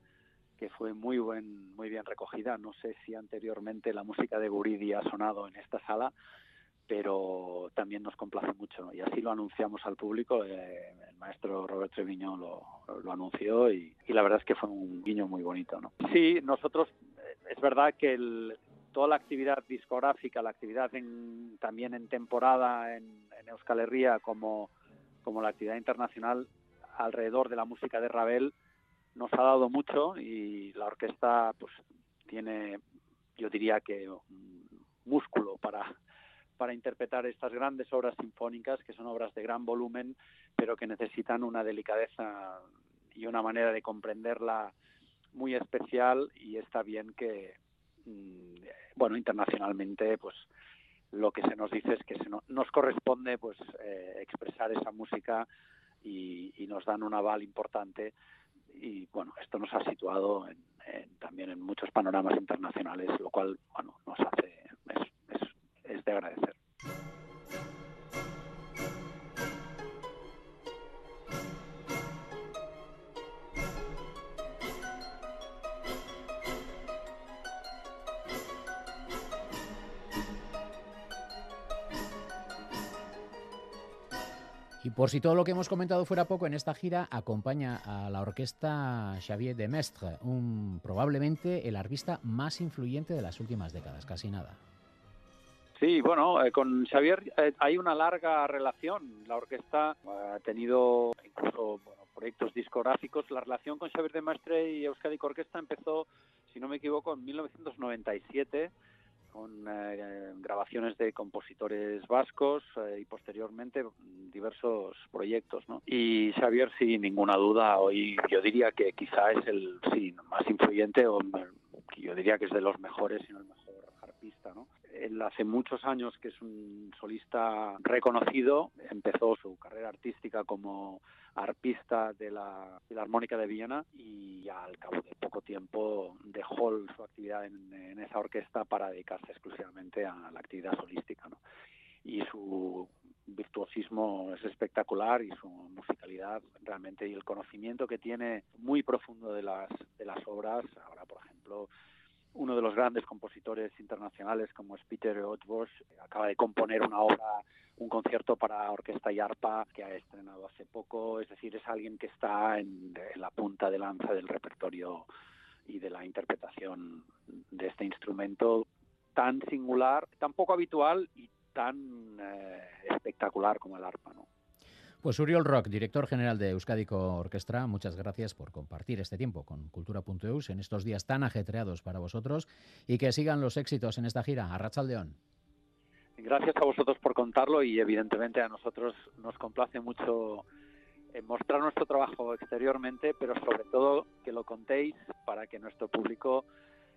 que fue muy, buen, muy bien recogida. No sé si anteriormente la música de Guridi ha sonado en esta sala, pero también nos complace mucho y así lo anunciamos al público. Eh, el maestro Roberto Treviño lo, lo anunció y, y, la verdad es que fue un guiño muy bonito. ¿no? Sí, nosotros, es verdad que el, toda la actividad discográfica, la actividad también en temporada en, Euskal Herria como, como la actividad internacional alrededor de la música de Ravel nos ha dado mucho y la orquesta pues tiene yo diría que músculo para para interpretar estas grandes obras sinfónicas, que son obras de gran volumen, pero que necesitan una delicadeza y una manera de comprenderla muy especial y está bien que, bueno, internacionalmente, pues lo que se nos dice es que se nos corresponde pues eh, expresar esa música y, nos dan un aval importante. Y bueno esto nos ha situado también en muchos panoramas internacionales lo cual bueno nos hace es de agradecer por si todo lo que hemos comentado fuera poco, en esta gira acompaña a la orquesta Xavier de Mestre, un, probablemente el artista más influyente de las últimas décadas, casi nada. Sí, bueno, eh, con Xavier eh, hay una larga relación. La orquesta ha tenido incluso proyectos discográficos. La relación con Xavier de Mestre y Euskadi Orquesta empezó, si no me equivoco, en 1997 con eh, grabaciones de compositores vascos eh, y posteriormente diversos proyectos. ¿no? Y Xavier, sin ninguna duda, hoy yo diría que quizá es el sí, más influyente o yo diría que es de los mejores, sino el mejor arpista. ¿no? Él hace muchos años que es un solista reconocido, empezó su carrera artística como arpista de la Filarmónica de Viena y al cabo de poco tiempo dejó su actividad en, esa orquesta para dedicarse exclusivamente a la actividad solística. Y su virtuosismo es espectacular y su musicalidad realmente y el conocimiento que tiene muy profundo de las, de las obras. Ahora, por ejemplo, uno de los grandes compositores internacionales como es Peter Otbosch acaba de componer una obra, un concierto para orquesta y arpa que ha estrenado hace poco, es decir, es alguien que está en, la punta de lanza del repertorio y de la interpretación de este instrumento tan singular, tan poco habitual y tan eh, espectacular como el arpa, ¿no? Pues Uriol Rock, director general de Euskadico Orquestra, muchas gracias por compartir este tiempo con Cultura.eus en estos días tan ajetreados para vosotros y que sigan los éxitos en esta gira. A León. Gracias a vosotros por contarlo y evidentemente a nosotros nos complace mucho eh, mostrar nuestro trabajo exteriormente, pero sobre todo que lo contéis para que nuestro público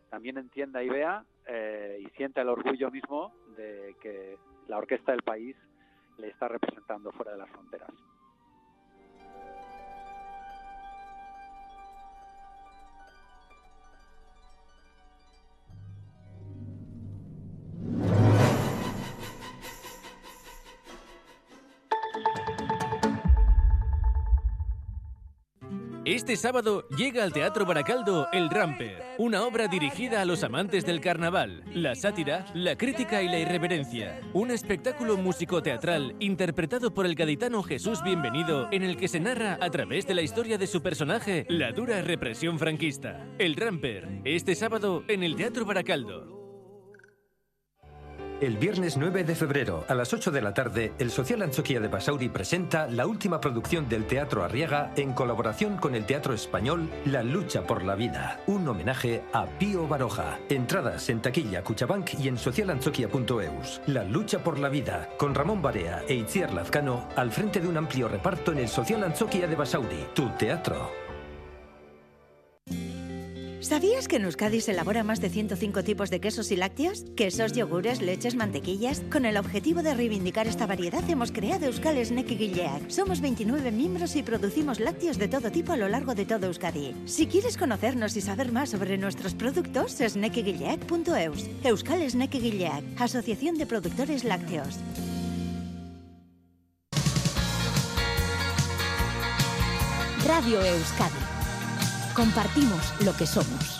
también entienda y vea eh, y sienta el orgullo mismo de que la orquesta del país le está representando fuera de las fronteras. Este sábado llega al Teatro Baracaldo El Ramper, una obra dirigida a los amantes del carnaval, la sátira, la crítica y la irreverencia. Un espectáculo músico-teatral interpretado por el gaditano Jesús Bienvenido, en el que se narra a través de la historia de su personaje la dura represión franquista. El Ramper, este sábado en el Teatro Baracaldo. El viernes 9 de febrero, a las 8 de la tarde, el Social Anchoquia de Basauri presenta la última producción del Teatro Arriaga en colaboración con el Teatro Español La Lucha por la Vida, un homenaje a Pío Baroja. Entradas en taquilla Cuchabank y en socialanchoquia.eus. La Lucha por la Vida, con Ramón Barea e Itziar Lazcano, al frente de un amplio reparto en el Social Anchoquia de Basauri, tu teatro. ¿Sabías que en Euskadi se elabora más de 105 tipos de quesos y lácteos? Quesos, yogures, leches, mantequillas. Con el objetivo de reivindicar esta variedad hemos creado Euskal Snack Guilleac. Somos 29 miembros y producimos lácteos de todo tipo a lo largo de todo Euskadi. Si quieres conocernos y saber más sobre nuestros productos, snackyguilleac.eus. Euskal Snack Guilleac, Asociación de Productores Lácteos. Radio Euskadi Compartimos lo que somos.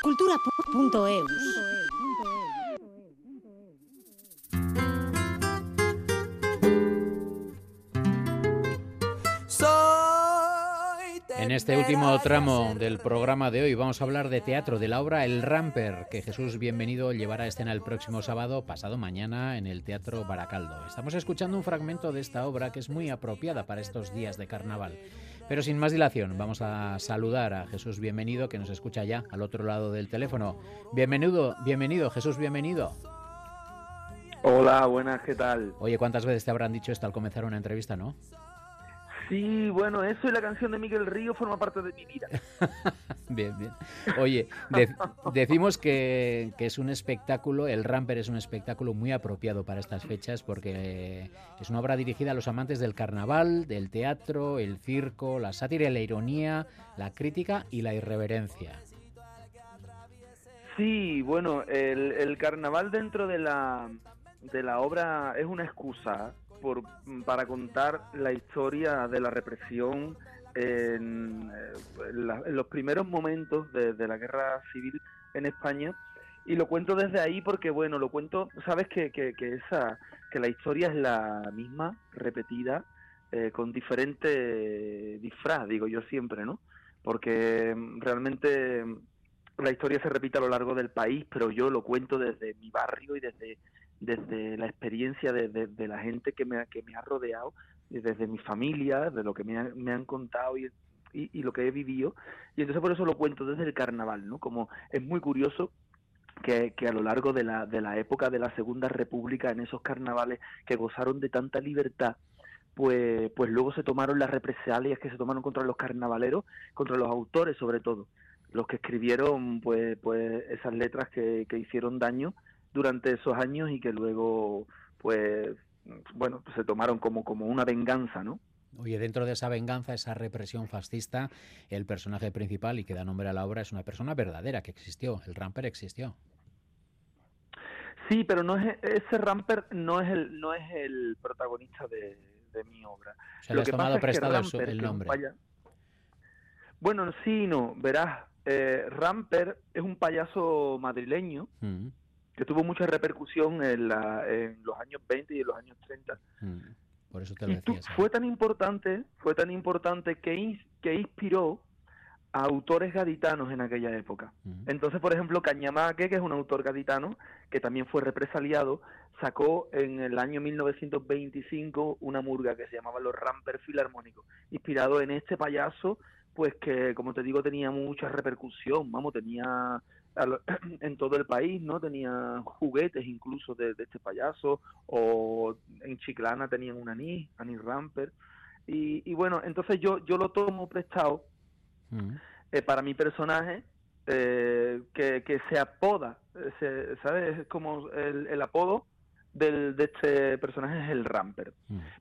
Cultura.eus En este último tramo del programa de hoy vamos a hablar de teatro, de la obra El Ramper, que Jesús Bienvenido llevará a escena el próximo sábado, pasado mañana, en el Teatro Baracaldo. Estamos escuchando un fragmento de esta obra que es muy apropiada para estos días de carnaval. Pero sin más dilación, vamos a saludar a Jesús Bienvenido, que nos escucha ya al otro lado del teléfono. Bienvenido, bienvenido, Jesús Bienvenido. Hola, buenas, ¿qué tal? Oye, ¿cuántas veces te habrán dicho esto al comenzar una entrevista, no? Sí, bueno, eso y la canción de Miguel Río forma parte de mi vida. bien, bien. Oye, de- decimos que, que es un espectáculo, el Ramper es un espectáculo muy apropiado para estas fechas porque es una obra dirigida a los amantes del carnaval, del teatro, el circo, la sátira y la ironía, la crítica y la irreverencia. Sí, bueno, el, el carnaval dentro de la, de la obra es una excusa por, para contar la historia de la represión en, eh, los primeros momentos de, de la guerra civil en España. Y lo cuento desde ahí porque, bueno, lo cuento, sabes que, que, que esa, que la historia es la misma, repetida, eh, con diferente disfraz, digo yo siempre, ¿no? Porque mm, realmente mm, la historia se repite a lo largo del país, pero yo lo cuento desde mi barrio y desde, desde la experiencia de, de- la gente que me, que me ha rodeado, desde mi familia, de lo que me, me han contado y, y, y lo que he vivido. Y entonces por eso lo cuento desde el carnaval, ¿no? Como es muy curioso que, que a lo largo de la, de la época de la Segunda República, en esos carnavales que gozaron de tanta libertad, pues, pues luego se tomaron las represalias que se tomaron contra los carnavaleros, contra los autores sobre todo, los que escribieron pues, pues esas letras que, que hicieron daño durante esos años y que luego pues bueno pues se tomaron como, como una venganza, ¿no? Oye, dentro de esa venganza, esa represión fascista, el personaje principal y que da nombre a la obra es una persona verdadera que existió, el Ramper existió. Sí, pero no es ese Ramper no es el no es el protagonista de, de mi obra. O sea, has que tomado pasa es que prestado el Ramper, nombre. Bueno, sí, no, verás, eh, Ramper es un payaso madrileño Mm, que tuvo mucha repercusión en, la- en los años 20 y en los años 30. mm. Por eso te lo decía. fue tan importante, fue tan importante que, ins- que inspiró a autores gaditanos en aquella época. Entonces, por ejemplo, Cañamaque, que es un autor gaditano, que también fue represaliado, sacó en el año 1925 una murga que se llamaba Los Ramper Filarmónicos, inspirado en este payaso, pues que, como te digo, tenía mucha repercusión, vamos, tenía lo- en todo el país, ¿no? Tenía juguetes incluso de, de este payaso, o en Chiclana tenían un anís, anís Ramper, y, y bueno, entonces yo, yo lo tomo prestado Mm. eh, para mi personaje eh, que, que se apoda, eh, se- ¿sabes? Es como el, el apodo del, de este personaje es el Ramper.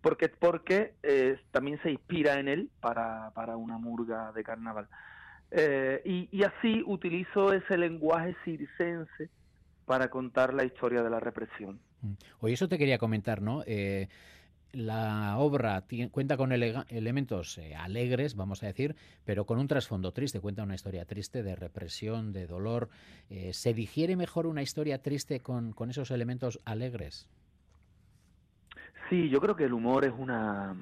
Porque, porque eh, también se inspira en él para, para una murga de carnaval. Eh, y, y así utilizo ese lenguaje circense para contar la historia de la represión. Oye, eso te quería comentar, ¿no? Eh, la obra cuenta con elementos eh, alegres, vamos a decir, pero con un trasfondo triste. Cuenta una historia triste de represión, de dolor. ¿Se digiere mejor una historia triste con, con esos elementos alegres? Sí, yo creo que el humor es una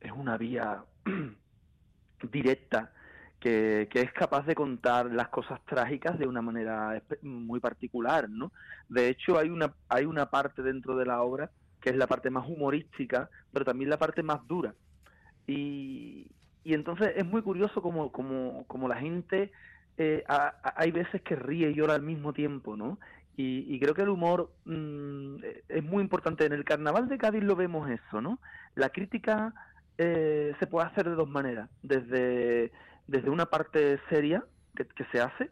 es una vía directa que, es capaz de contar las cosas trágicas de una manera muy particular, ¿no? De hecho, hay una hay una parte dentro de la obra que es la parte más humorística, pero también la parte más dura. Y, y entonces es muy curioso como, como, como la gente, eh, hay veces que ríe y llora al mismo tiempo, ¿no? Y, creo que el humor mm, es muy importante. En el carnaval de Cádiz lo vemos eso, ¿no? La crítica eh, se puede hacer de dos maneras. Desde, desde una parte seria que, se hace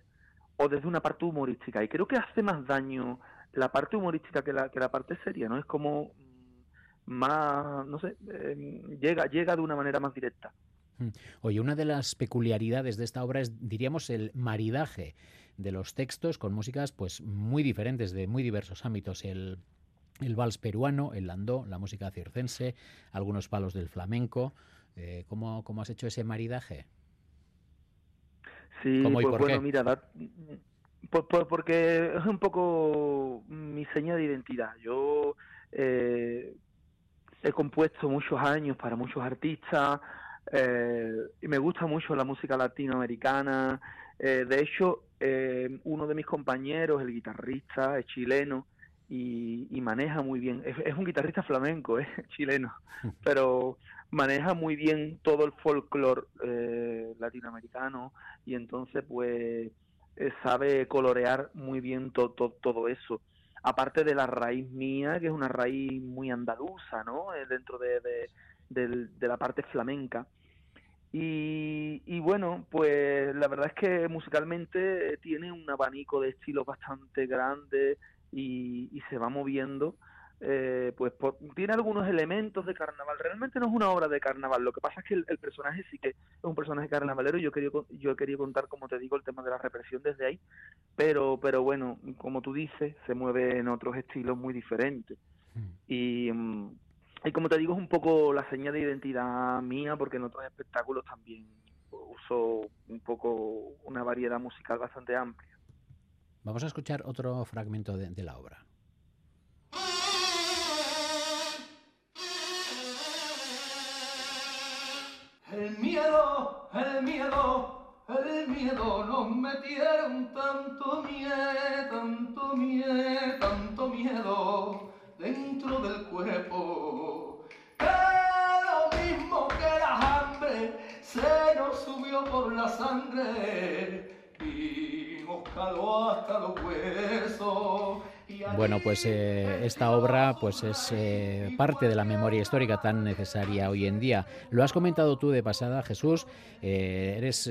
o desde una parte humorística. Y creo que hace más daño la parte humorística que la, que la parte seria, ¿no? Es como mm, más, no sé, eh, llega, llega de una manera más directa. Mm. Oye, una de las peculiaridades de esta obra es, diríamos, el maridaje de los textos con músicas pues muy diferentes de muy diversos ámbitos. El, el vals peruano, el landó, la música circense, algunos palos del flamenco. Eh, ¿cómo, cómo has hecho ese maridaje? Sí, ¿Cómo y pues por bueno, qué? mira, pues, pues porque es un poco mi seña de identidad. Yo eh, he compuesto muchos años para muchos artistas eh, y me gusta mucho la música latinoamericana. Eh, de hecho, eh, uno de mis compañeros, el guitarrista, es chileno y, y maneja muy bien. Es, es un guitarrista flamenco, ¿eh? chileno, pero maneja muy bien todo el folclore eh, latinoamericano y entonces pues eh, sabe colorear muy bien to, to- todo eso. Aparte de la raíz mía, que es una raíz muy andaluza, ¿no? Eh, dentro de, de la parte flamenca. Y, y bueno, pues la verdad es que musicalmente eh, tiene un abanico de estilos bastante grande y, y se va moviendo. eh, pues por- tiene algunos elementos de carnaval. Realmente no es una obra de carnaval. Lo que pasa es que el, el personaje sí que es un personaje carnavalero. Yo quería yo quería contar, como te digo, el tema de la represión desde ahí. Pero pero bueno, como tú dices, se mueve en otros estilos muy diferentes. Y mm, y como te digo, es un poco la señal de identidad mía, porque en otros espectáculos también uso un poco una variedad musical bastante amplia. Vamos a escuchar otro fragmento de, la obra. El miedo, el miedo, el miedo nos metieron tanto miedo, tanto miedo, tanto miedo dentro del cuerpo. Que lo mismo que la hambre se nos subió por la sangre Bueno, pues eh, esta obra pues es eh, parte de la memoria histórica tan necesaria hoy en día. Lo has comentado tú de pasada, Jesús. eh, eres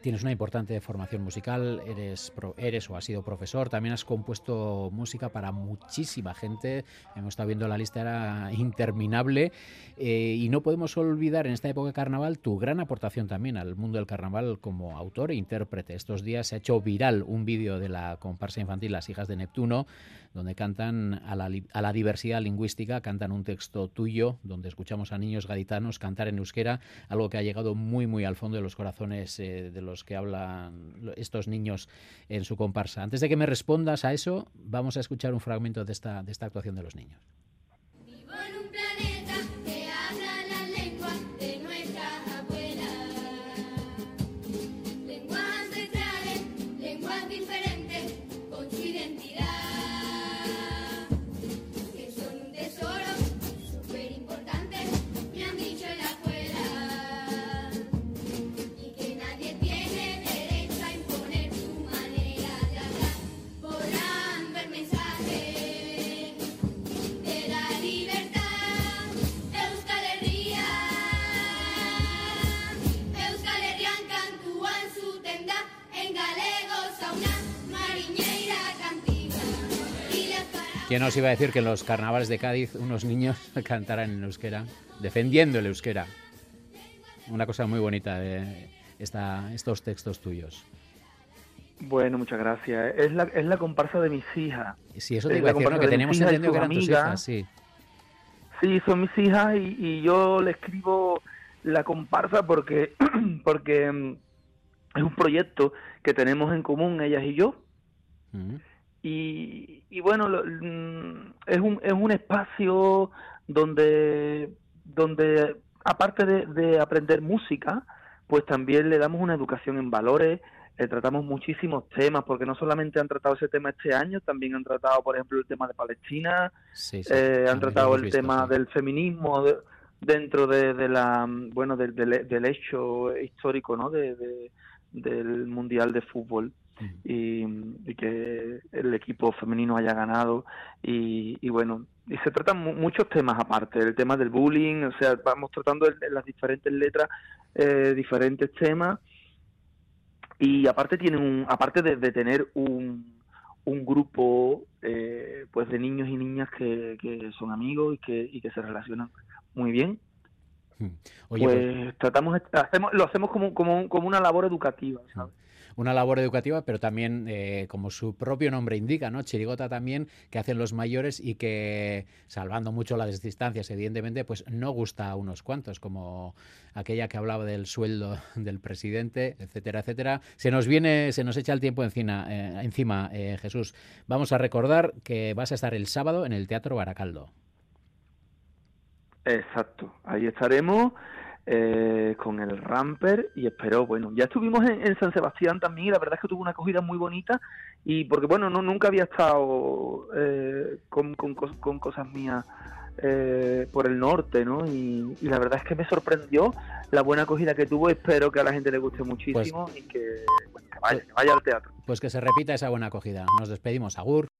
Tienes una importante formación musical, eres, eres o has sido profesor, también has compuesto música para muchísima gente, hemos estado viendo la lista, era interminable, eh, y no podemos olvidar en esta época de carnaval tu gran aportación también al mundo del carnaval como autor e intérprete. Estos días se ha hecho viral un vídeo de la comparsa infantil Las hijas de Neptuno, donde cantan a la, diversidad lingüística, cantan un texto tuyo, donde escuchamos a niños gaditanos cantar en euskera, algo que ha llegado muy, muy al fondo de los corazones eh, de los que hablan estos niños en su comparsa. Antes de que me respondas a eso, vamos a escuchar un fragmento de esta, de esta actuación de los niños. Vivo en un planeta ¿Quién nos iba a decir que en los carnavales de Cádiz unos niños cantaran en euskera, defendiendo el euskera? Una cosa muy bonita de esta, estos textos tuyos. Bueno, muchas gracias. Es la, es la comparsa de mis hijas. Sí, eso te Es iba a decir, ¿no? que de y entendido que eran tus hijas, sí. Sí, son mis hijas y, y yo le escribo la comparsa porque, porque mm, es un proyecto que tenemos en común ellas y yo. Y, y bueno, lo- mm, es un, es un espacio donde, donde aparte de, de aprender música, pues también le damos una educación en valores, eh, tratamos muchísimos temas, porque no solamente han tratado ese tema este año, también han tratado, por ejemplo, el tema de Palestina, Sí, sí, eh, han tratado el visto, tema sí. del feminismo de- dentro de, de la, bueno, del, del, del hecho histórico, ¿no? De- del mundial de fútbol y, y que el equipo femenino haya ganado. Y, y bueno y se tratan mu- muchos temas aparte el tema del bullying o sea vamos tratando en las diferentes letras eh, diferentes temas. Y aparte tienen un aparte de, de tener un, un grupo eh, pues de niños y niñas que, que son amigos y que, y que se relacionan muy bien Oye, pues, pues- tratamos hacemos lo hacemos como como, como una labor educativa ¿sabes? Una labor educativa, pero también, eh, como su propio nombre indica, ¿no? Chirigota también, que hacen los mayores y que, salvando mucho las distancias, evidentemente, pues no gusta a unos cuantos, como aquella que hablaba del sueldo del presidente, etcétera, etcétera. Se nos viene, se nos echa el tiempo encima, eh, encima eh, Jesús. Vamos a recordar que vas a estar el sábado en el Teatro Baracaldo. Exacto, ahí estaremos. Eh, con el Ramper y espero, bueno, ya estuvimos en, en San Sebastián también y la verdad es que tuvo una acogida muy bonita y porque, bueno, no nunca había estado eh, con, con, cos- con cosas mías eh, por el norte, ¿no? Y, y la verdad es que me sorprendió la buena acogida que tuvo, espero que a la gente le guste muchísimo y que, bueno, que vaya, que vaya al teatro. Pues que se repita esa buena acogida. Nos despedimos. Agur.